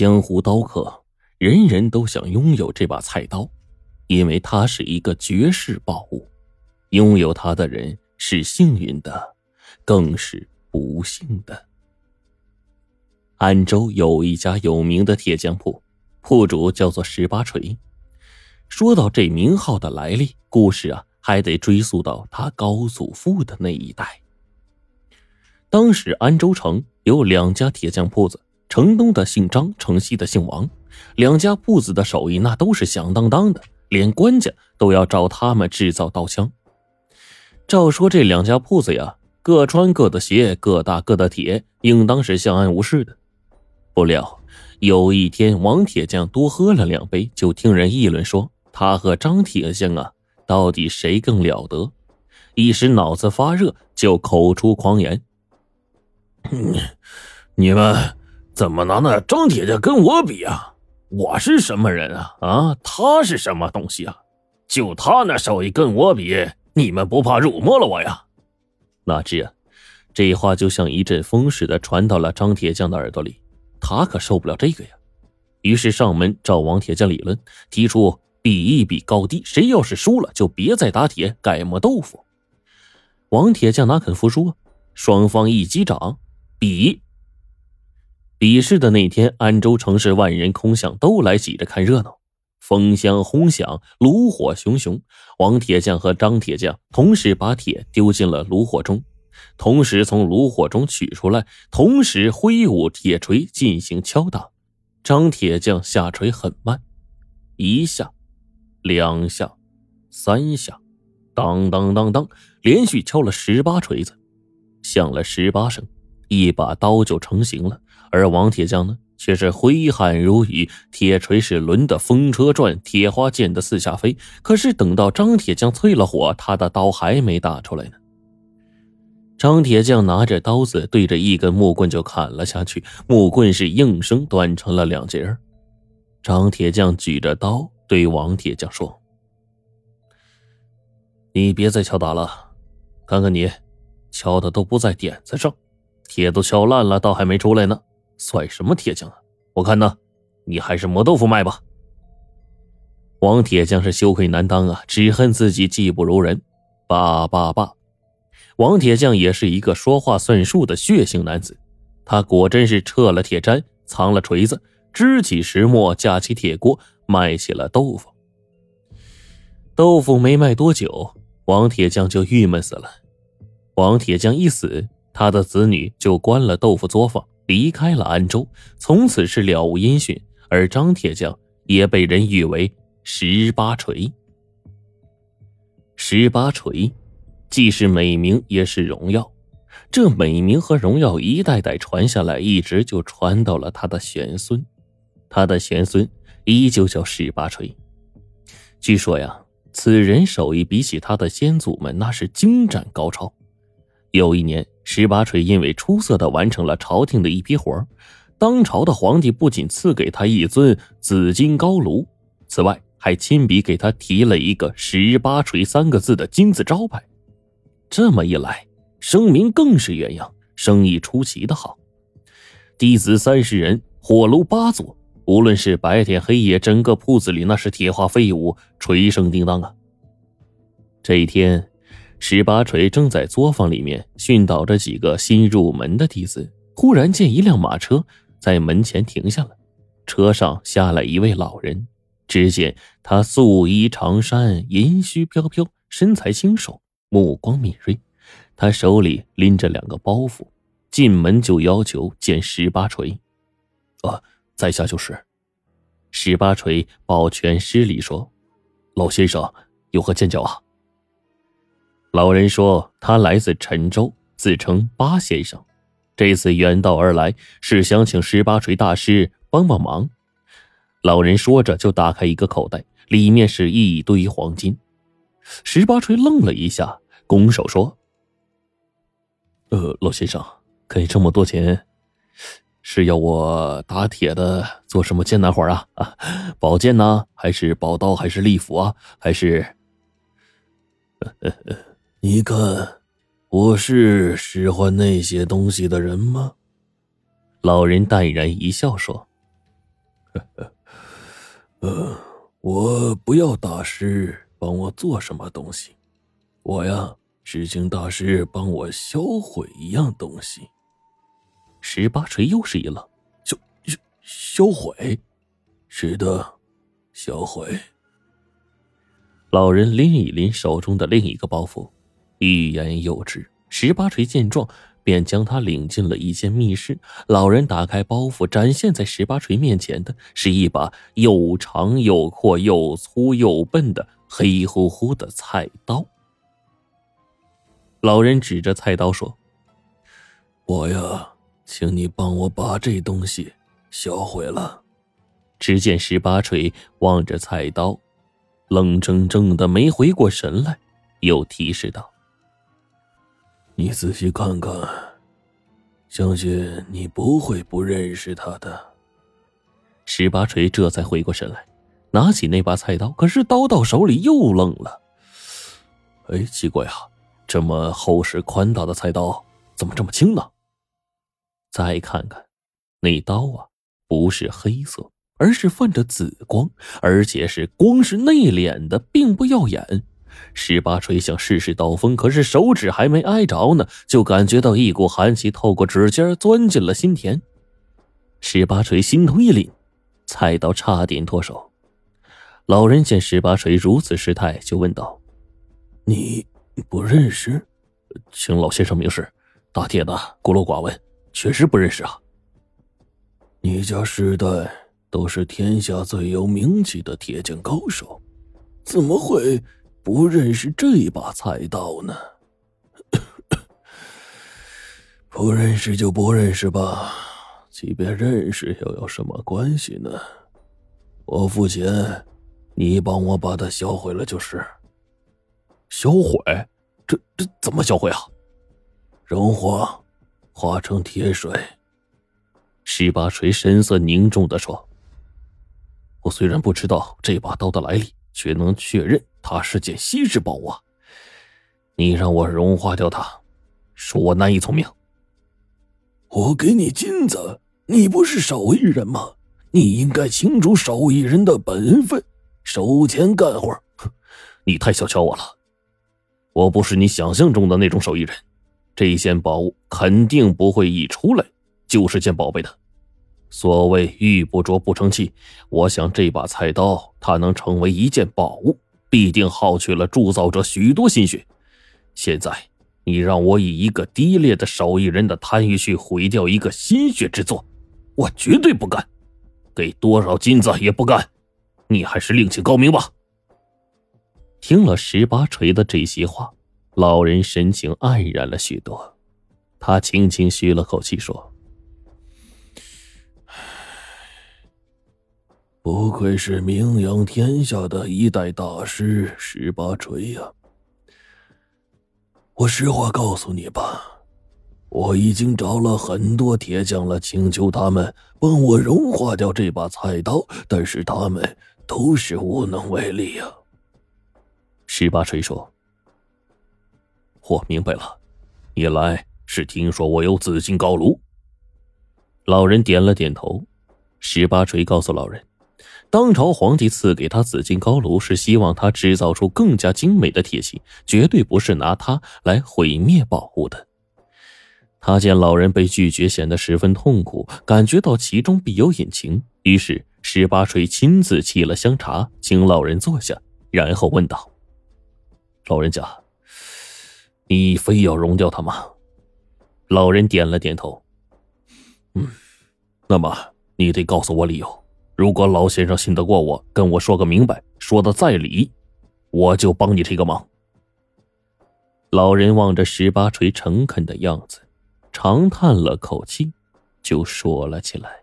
江湖刀客，人人都想拥有这把菜刀，因为它是一个绝世宝物。拥有它的人是幸运的，更是不幸的。安州有一家有名的铁匠铺，铺主叫做十八锤。说到这名号的来历，故事啊，还得追溯到他高祖父的那一代。当时安州城有两家铁匠铺子。城东的姓张，城西的姓王，两家铺子的手艺那都是响当当的，连官家都要找他们制造刀枪。照说这两家铺子呀，各穿各的鞋，各打各的铁，应当是相安无事的。不料有一天，王铁匠多喝了两杯，就听人议论说他和张铁匠啊，到底谁更了得？一时脑子发热，就口出狂言：“ 你们。”怎么拿那张铁匠跟我比啊？我是什么人啊？啊，他是什么东西啊？就他那手艺跟我比，你们不怕辱没了我呀？哪知啊，这话就像一阵风似的传到了张铁匠的耳朵里，他可受不了这个呀。于是上门找王铁匠理论，提出比一比高低，谁要是输了，就别再打铁，改磨豆腐。王铁匠哪肯服输啊？双方一击掌，比。比试的那天，安州城市万人空巷，都来挤着看热闹。风箱轰响，炉火熊熊。王铁匠和张铁匠同时把铁丢进了炉火中，同时从炉火中取出来，同时挥舞铁锤进行敲打。张铁匠下锤很慢，一下，两下，三下，当当当当，连续敲了十八锤子，响了十八声，一把刀就成型了。而王铁匠呢，却是挥汗如雨，铁锤是抡得风车转，铁花溅得四下飞。可是等到张铁匠淬了火，他的刀还没打出来呢。张铁匠拿着刀子对着一根木棍就砍了下去，木棍是应声断成了两截张铁匠举着刀对王铁匠说：“你别再敲打了，看看你，敲的都不在点子上，铁都敲烂了，刀还没出来呢。”算什么铁匠啊！我看呢，你还是磨豆腐卖吧。王铁匠是羞愧难当啊，只恨自己技不如人。罢罢罢，王铁匠也是一个说话算数的血性男子，他果真是撤了铁砧，藏了锤子，支起石磨，架起铁锅，卖起了豆腐。豆腐没卖多久，王铁匠就郁闷死了。王铁匠一死，他的子女就关了豆腐作坊。离开了安州，从此是了无音讯。而张铁匠也被人誉为十八锤。十八锤，既是美名，也是荣耀。这美名和荣耀一代代传下来，一直就传到了他的玄孙。他的玄孙依旧叫十八锤。据说呀，此人手艺比起他的先祖们，那是精湛高超。有一年。十八锤因为出色的完成了朝廷的一批活当朝的皇帝不仅赐给他一尊紫金高炉，此外还亲笔给他提了一个“十八锤”三个字的金字招牌。这么一来，声名更是远扬，生意出奇的好。弟子三十人，火炉八座，无论是白天黑夜，整个铺子里那是铁花飞舞，锤声叮当啊。这一天。十八锤正在作坊里面训导着几个新入门的弟子，忽然见一辆马车在门前停下了，车上下来一位老人。只见他素衣长衫，银须飘飘，身材清瘦，目光敏锐。他手里拎着两个包袱，进门就要求见十八锤。啊，在下就是。十八锤抱拳施礼说：“老先生有何见教啊？”老人说：“他来自陈州，自称八先生，这次远道而来，是想请十八锤大师帮帮忙。”老人说着，就打开一个口袋，里面是一堆黄金。十八锤愣了一下，拱手说：“呃，老先生，给这么多钱，是要我打铁的做什么艰难活啊？啊，宝剑呢？还是宝刀？还是利斧啊？还是？”你看，我是使唤那些东西的人吗？老人淡然一笑说：“呃，我不要大师帮我做什么东西，我呀只请大师帮我销毁一样东西。十八锤又是一愣，销销销毁？是的，销毁。老人拎一拎手中的另一个包袱，欲言又止。十八锤见状。便将他领进了一间密室。老人打开包袱，展现在十八锤面前的是一把又长又阔、又粗又笨的黑乎乎的菜刀。老人指着菜刀说：“我呀，请你帮我把这东西销毁了。”只见十八锤望着菜刀，愣怔怔的，没回过神来，又提示道。你仔细看看，相信你不会不认识他的。十八锤这才回过神来，拿起那把菜刀，可是刀到手里又愣了。哎，奇怪啊，这么厚实宽大的菜刀，怎么这么轻呢？再看看，那刀啊，不是黑色，而是泛着紫光，而且是光是内敛的，并不耀眼。十八锤想试试刀锋，可是手指还没挨着呢，就感觉到一股寒气透过指尖钻进了心田。十八锤心头一凛，菜刀差点脱手。老人见十八锤如此失态，就问道：“你不认识？请老先生明示。大铁的孤陋寡闻，确实不认识啊。你家世代都是天下最有名气的铁匠高手，怎么会？”不认识这把菜刀呢？不认识就不认识吧，即便认识又有什么关系呢？我付钱，你帮我把它销毁了就是。销毁？这这怎么销毁啊？融化，化成铁水。十八锤神色凝重的说：“我虽然不知道这把刀的来历。”却能确认它是件稀世宝物啊！你让我融化掉它，恕我难以从命。我给你金子，你不是手艺人吗？你应该清楚手艺人的本分，收钱干活。哼，你太小瞧我了，我不是你想象中的那种手艺人。这件宝物肯定不会一出来就是件宝贝的。所谓玉不琢不成器，我想这把菜刀，它能成为一件宝物，必定耗去了铸造者许多心血。现在你让我以一个低劣的手艺人的贪欲去毁掉一个心血之作，我绝对不干，给多少金子也不干。你还是另请高明吧。听了十八锤的这些话，老人神情黯然了许多，他轻轻吁了口气说。不愧是名扬天下的一代大师十八锤呀！我实话告诉你吧，我已经找了很多铁匠了，请求他们帮我融化掉这把菜刀，但是他们都是无能为力呀。十八锤说：“我明白了，你来是听说我有紫金高炉。”老人点了点头。十八锤告诉老人。当朝皇帝赐给他紫金高炉，是希望他制造出更加精美的铁器，绝对不是拿它来毁灭宝物的。他见老人被拒绝，显得十分痛苦，感觉到其中必有隐情，于是十八锤亲自沏了香茶，请老人坐下，然后问道：“老人家，你非要融掉它吗？”老人点了点头：“嗯，那么你得告诉我理由。”如果老先生信得过我，跟我说个明白，说的在理，我就帮你这个忙。老人望着十八锤诚恳的样子，长叹了口气，就说了起来。